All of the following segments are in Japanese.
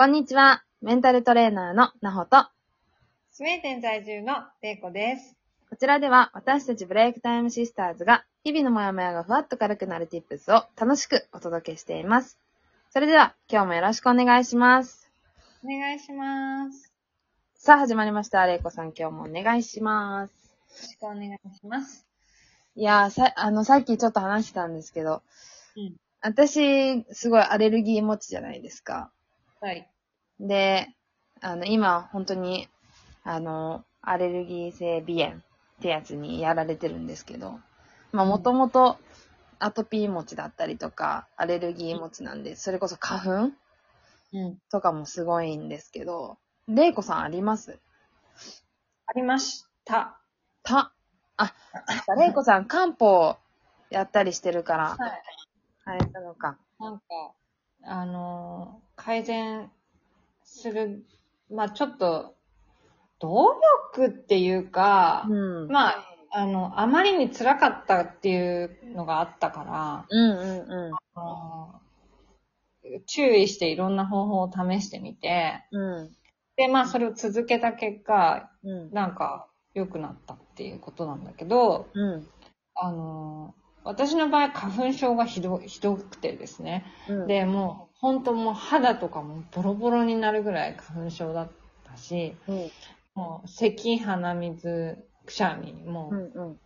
こんにちは。メンタルトレーナーのなほと、スウェーデン在住のれいこです。こちらでは私たちブレイクタイムシスターズが日々のモヤモヤがふわっと軽くなる tips を楽しくお届けしています。それでは今日もよろしくお願いします。お願いします。さあ始まりました。れいこさん今日もお願いします。よろしくお願いします。いやー、さ、あの、さっきちょっと話したんですけど、うん私、すごいアレルギー持ちじゃないですか。はい。で、あの、今、本当に、あの、アレルギー性鼻炎ってやつにやられてるんですけど、まあ、もともとアトピー持ちだったりとか、アレルギー持ちなんで、それこそ花粉うん。とかもすごいんですけど、レイコさんあります？ありました。た、あ、レイコさん漢方やったりしてるから、はい。あれなのか。なんか、あのー改善する、まあちょっと、努力っていうか、うん。まあ、あの、あまりに辛かったっていうのがあったから、うんうんうあのー注意していろんな方法を試してみて、ん。うん。で、まあそれを続けた結果、うん。なんか良くなったっていうことなんだけど、うん。あのー私の場合花粉症がひどひどくてですね。うん、で、もう本当もう肌とかもボロボロになるぐらい花粉症だったし、うん。もう咳、鼻水、くしゃみ、もう、うん。うん。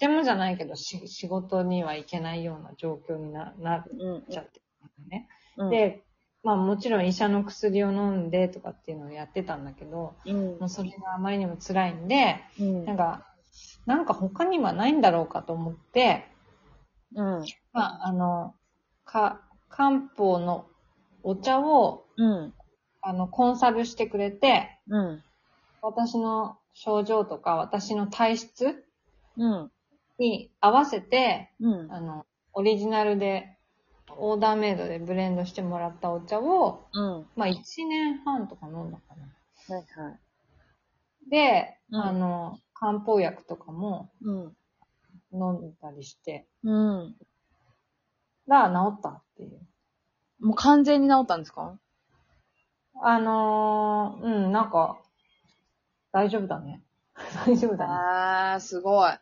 でもじゃないけどし仕事には行けないような状況にななっうん。ちゃってるんだよね。うん、で、まあもちろん医者の薬を飲んでとかっていうのをやってたんだけど、うんもうそれがあまりにも辛いんで、うん。なんか、なんか他にはないんだろうかと思って、うん。まあ、あの、か、漢方のお茶を、うん。あの、コンサルしてくれて、うん。私の症状とか私の体質うん。に合わせて、うん。あの、オリジナルで、オーダーメイドでブレンドしてもらったお茶を、うん。まあ、1年半とか飲んだかな。はいはい。で、うんあの、漢方薬とかもうん。飲んだりして、うん。が治ったっていう。もう完全に治ったんですか？あのー、うん、なんか、大丈夫だね。大丈夫だね。あー、すごい。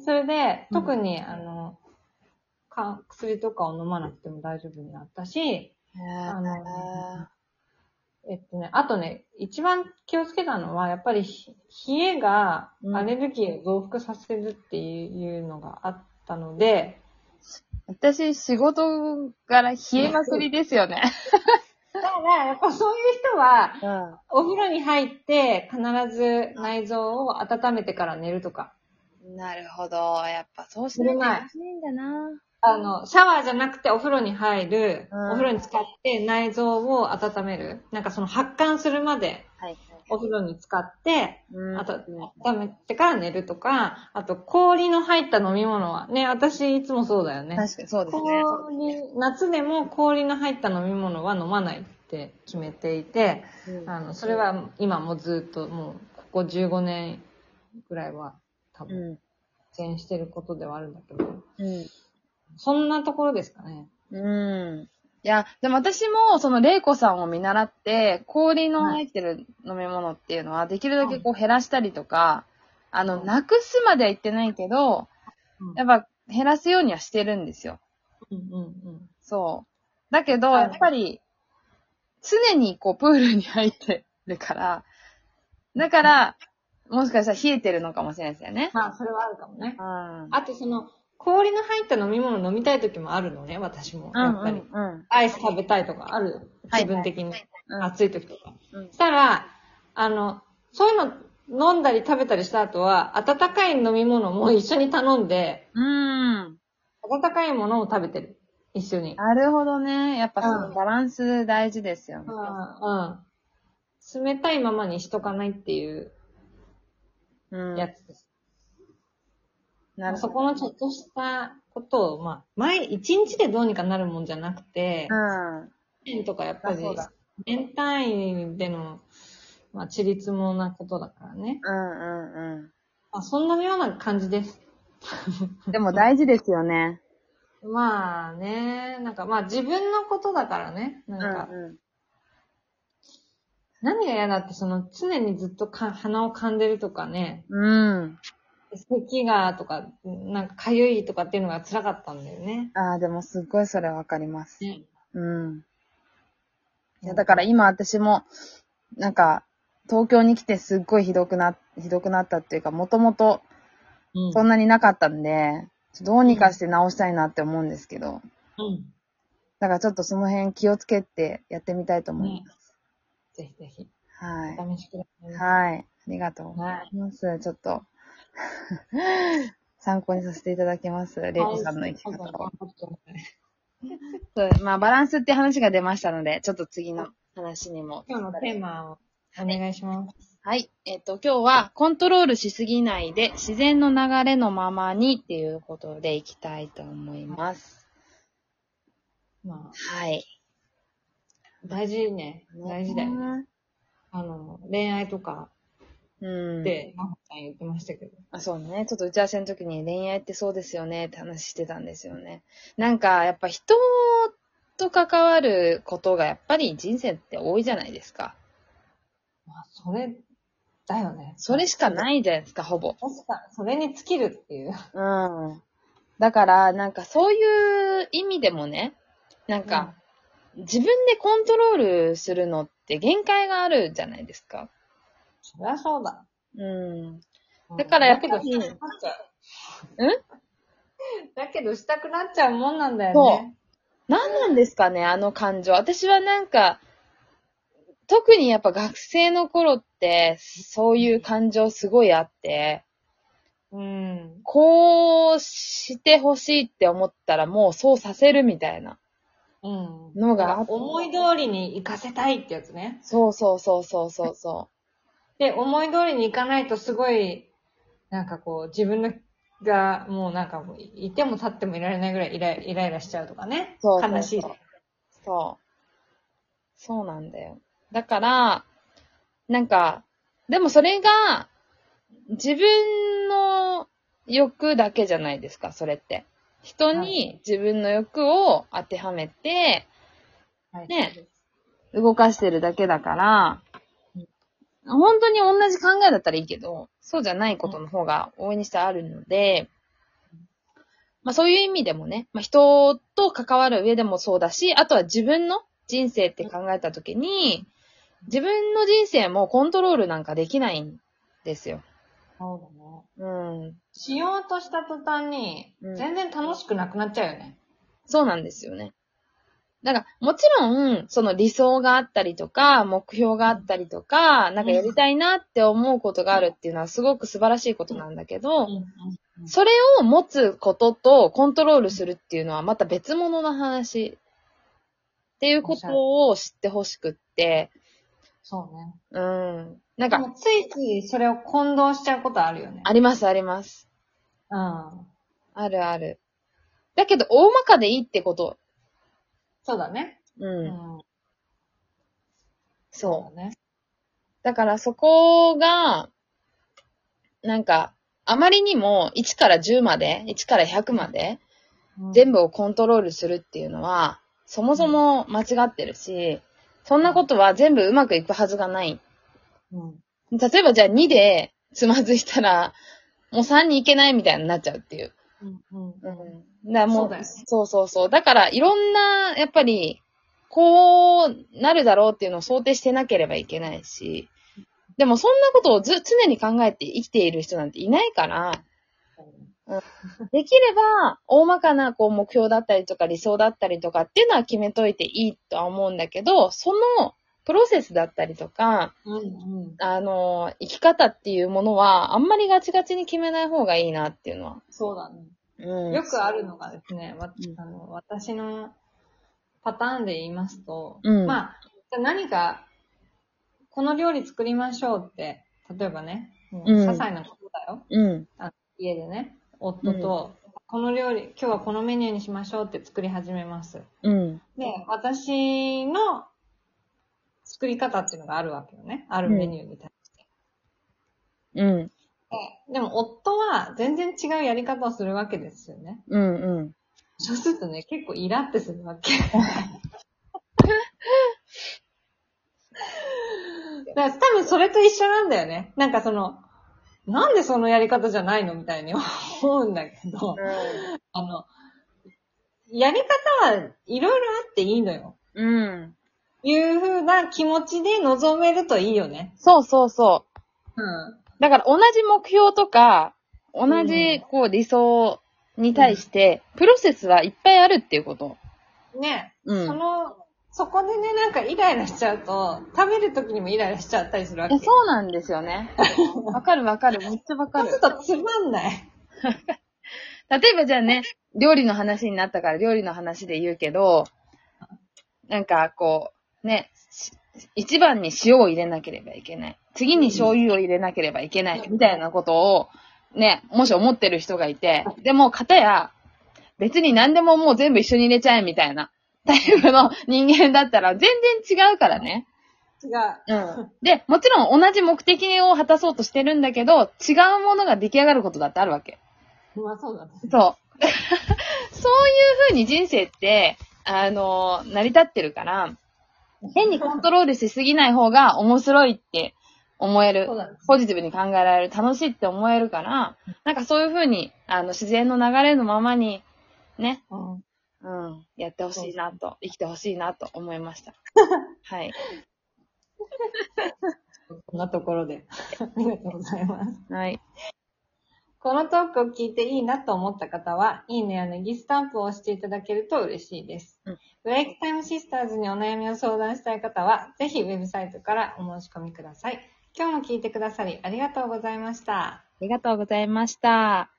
それで、うん特に、あの、か薬とかを飲まなくても大丈夫になったし、あのえっとね、あとね、一番気をつけたのは、やっぱりひ冷えがうんアレルギーを増幅させるっていうのがあったので、私、仕事から冷えまくりですよね。だから、やっぱそういう人は、うお風呂に入って必ず内臓を温めてから寝るとか。ん。なるほど。やっぱそうしないといけないんだな。あの、シャワーじゃなくてお風呂に入る、うんお風呂に浸かって内臓を温める。なんかその発汗するまではい。お風呂に浸かって、うん。あと、温めてから寝るとか、あと氷の入った飲み物は、ね、私いつもそうだよね。確かにそうですね。氷、夏でも氷の入った飲み物は飲まないって決めていて、うんあの、それは今もずっともう、ここ15年ぐらいは多分、う実践してることではあるんだけど、ん。そんなところですかね。うん。うん。いや、でも私も、その、玲子さんを見習って、氷の入ってる飲み物っていうのは、できるだけこう減らしたりとか、あの、うんなくすまでは言ってないけど、うんやっぱ減らすようにはしてるんですよ。うんうんうん。そう。だけど、はいやっぱり、常にこう、プールに入ってるから、だから、もしかしたら冷えてるのかもしれないですよね。まあ、それはあるかもね。うん。あとその、氷の入った飲み物飲みたい時もあるのね、私も。やっぱり。うんうんアイス食べたいとかある？はい気分的に。うん。暑い時とか。うんそしたら、あの、そういうの飲んだり食べたりした後は、温かい飲み物も一緒に頼んで、うん。温かいものを食べてる。一緒に。なるほどね。やっぱそのうんバランス大事ですよね。うん。うん。冷たいままにしとかないっていううん。やつです。なるほど。そこのちょっとしたことを、まあ、毎、一日でどうにかなるもんじゃなくて、うん。年とかやっぱりあそうだ、年単位での、まあ、ちりつもなことだからね。うんうんまあ、そんなような感じです。うん。でも大事ですよね。まあね、なんかまあ自分のことだからね、なんか、う。何が嫌だって、その常にずっとか鼻を噛んでるとかね、うん。咳がとか、なんか痒いとかっていうのが辛かったんだよね。ああ、でもすっごいそれわかります。ね。うん。いや、だから今私も、なんか、東京に来てすっごいひどくな、ひどくなったっていうか、もともとうん、そんなになかったんで、どうにかして直したいなって思うんですけど、うん。だからちょっとその辺気をつけてやってみたいと思います。ぜひぜひ、はい。お試しください。はい。ありがとうございます。ちょっと、参考にさせていただきます。レイコさんの生き方を。まあ、バランスって話が出ましたので、ちょっと次の話にも。今日のテーマをお願いします。はい。えっ、と、今日は、コントロールしすぎないで、自然の流れのままにっていうことでいきたいと思います。まあ、はい。大事ね。大事だよね。ね。あの、恋愛とかうん。ん言ってましたけど。あ、そうね。ちょっと打ち合わせの時に恋愛ってそうですよねって話してたんですよね。なんか、やっぱ人と関わることがやっぱり人生って多いじゃないですか。まあ、それ、だよね。それしかい。ないじゃないですか、ほぼ。確か、それに尽きるっていう。うん。だから、なんかそういう意味でもね、なんか、自分でコントロールするのって限界があるじゃないですか。そりゃそうだ。うん。だからやっぱりだけどしたくなっちゃう。ん？だけどしたくなっちゃうもんなんだよね。何なんですかね、あの感情。私はなんか、特にやっぱ学生の頃って、そういう感情すごいあって、うん。こうしてほしいって思ったらもうそうさせるみたいな。うん。のがあって思い通りに行かせたいってやつね。そうそうそうそうそうそで、思い通りに行かないとすごい、なんかこう、自分のが、もうなんかもう、いても立ってもいられないぐらいイライイライラしちゃうとかね。そう悲しい。そう。そうなんだよ。だから、なんか、でもそれが、自分の欲だけじゃないですか、それって。人はに自分の欲を当てはめて、はいね動かしてるだけだから、本当に同じ考えだったらいいけど、そうじゃないことの方が大いにしてあるので、まあそういう意味でもね、まあ人と関わる上でもそうだし、あとは自分の人生って考えたときに、自分の人生もコントロールなんかできないんですよ。そうだね。うん。しようとした途端にうん、全然楽しくなくなっちゃうよね。そうなんですよね。だから、もちろん、その理想があったりとか、目標があったりとか、なんかやりたいなって思うことがあるっていうのはすごく素晴らしいことなんだけど、うんそれを持つこととコントロールするっていうのはまた別物の話っていうことを知ってほしくって、そうね。うん。なんか、ついついそれを混同しちゃうことあるよね。ありますあります。うん。あるある。だけど、大まかでいいってこと。そうだね。う。うんん。そう。だね。だからそこが、なんか、あまりにも1から10まで、1から100まで、全部をコントロールするっていうのは、そもそも間違ってるし、そんなことは全部うまくいくはずがない。うん。例えばじゃあ2でつまずいたら、もう3に行けないみたいになっちゃうっていう。うん。うん。だからもうそうねそうそうそう。だからいろんな、やっぱり、こうなるだろうっていうのを想定してなければいけないし、でもそんなことをず常に考えて生きている人なんていないから、できれば、大まかなこう目標だったりとか理想だったりとかっていうのは決めといていいとは思うんだけど、そのプロセスだったりとか、うん。うん。あの、生き方っていうものは、あんまりガチガチに決めない方がいいなっていうのは。そうだね。うん。よくあるのがですね、あの私のパターンで言いますと、うんまあ、じゃあ何か、この料理作りましょうって、例えばね、もううん些細なことだよ。うん。家でね、夫と、この料理、今日はこのメニューにしましょうって作り始めます。うん。で、私の作り方っていうのがあるわけよね。あるメニューに対して。うん。ででも夫は全然違うやり方をするわけですよね。うん。うん。そうするとね、結構イラってするわけ。だから多分それと一緒なんだよね。なんかその、なんでそのやり方じゃないのみたいに思うんだけど、あの、やり方はいろいろあっていいのよ。うん。いう風な気持ちで臨めるといいよね。そうそうそう。うん。だから同じ目標とか、同じこう理想に対して、プロセスはいっぱいあるっていうこと。ね、うんその、そこでね、なんかイライラしちゃうと、食べる時にもイライラしちゃったりするわけ。そうなんですよね。わかるわかる。めっちゃわかるそうす。るとつまんない。例えばじゃあね、料理の話になったから料理の話で言うけど、なんかこう、ね、し一番に塩を入れなければいけない。次に醤油を入れなければいけない。みたいなことを、ね、もし思ってる人がいて、でも、片や、別に何でももう全部一緒に入れちゃえみたいなタイプの人間だったら全然違うからね。違う。うん。で、もちろん同じ目的を果たそうとしてるんだけど、違うものが出来上がることだってあるわけ。まあそうだね。そう。そういう風に人生って、あの、成り立ってるから、変にコントロールしすぎない方が面白いって思える。ポジティブに考えられる。楽しいって思えるから、なんかそういう風に、あの、自然の流れのままに、ね、うん。うん、やってほしいなと、生きてほしいなと思いました。はい。こんなところで。ありがとうございます。はい。このトークを聞いていいなと思った方は、いいねやネギスタンプを押していただけると嬉しいです。うんブレイクタイムシスターズにお悩みを相談したい方は、ぜひウェブサイトからお申し込みください。今日も聞いてくださりありがとうございました。ありがとうございました。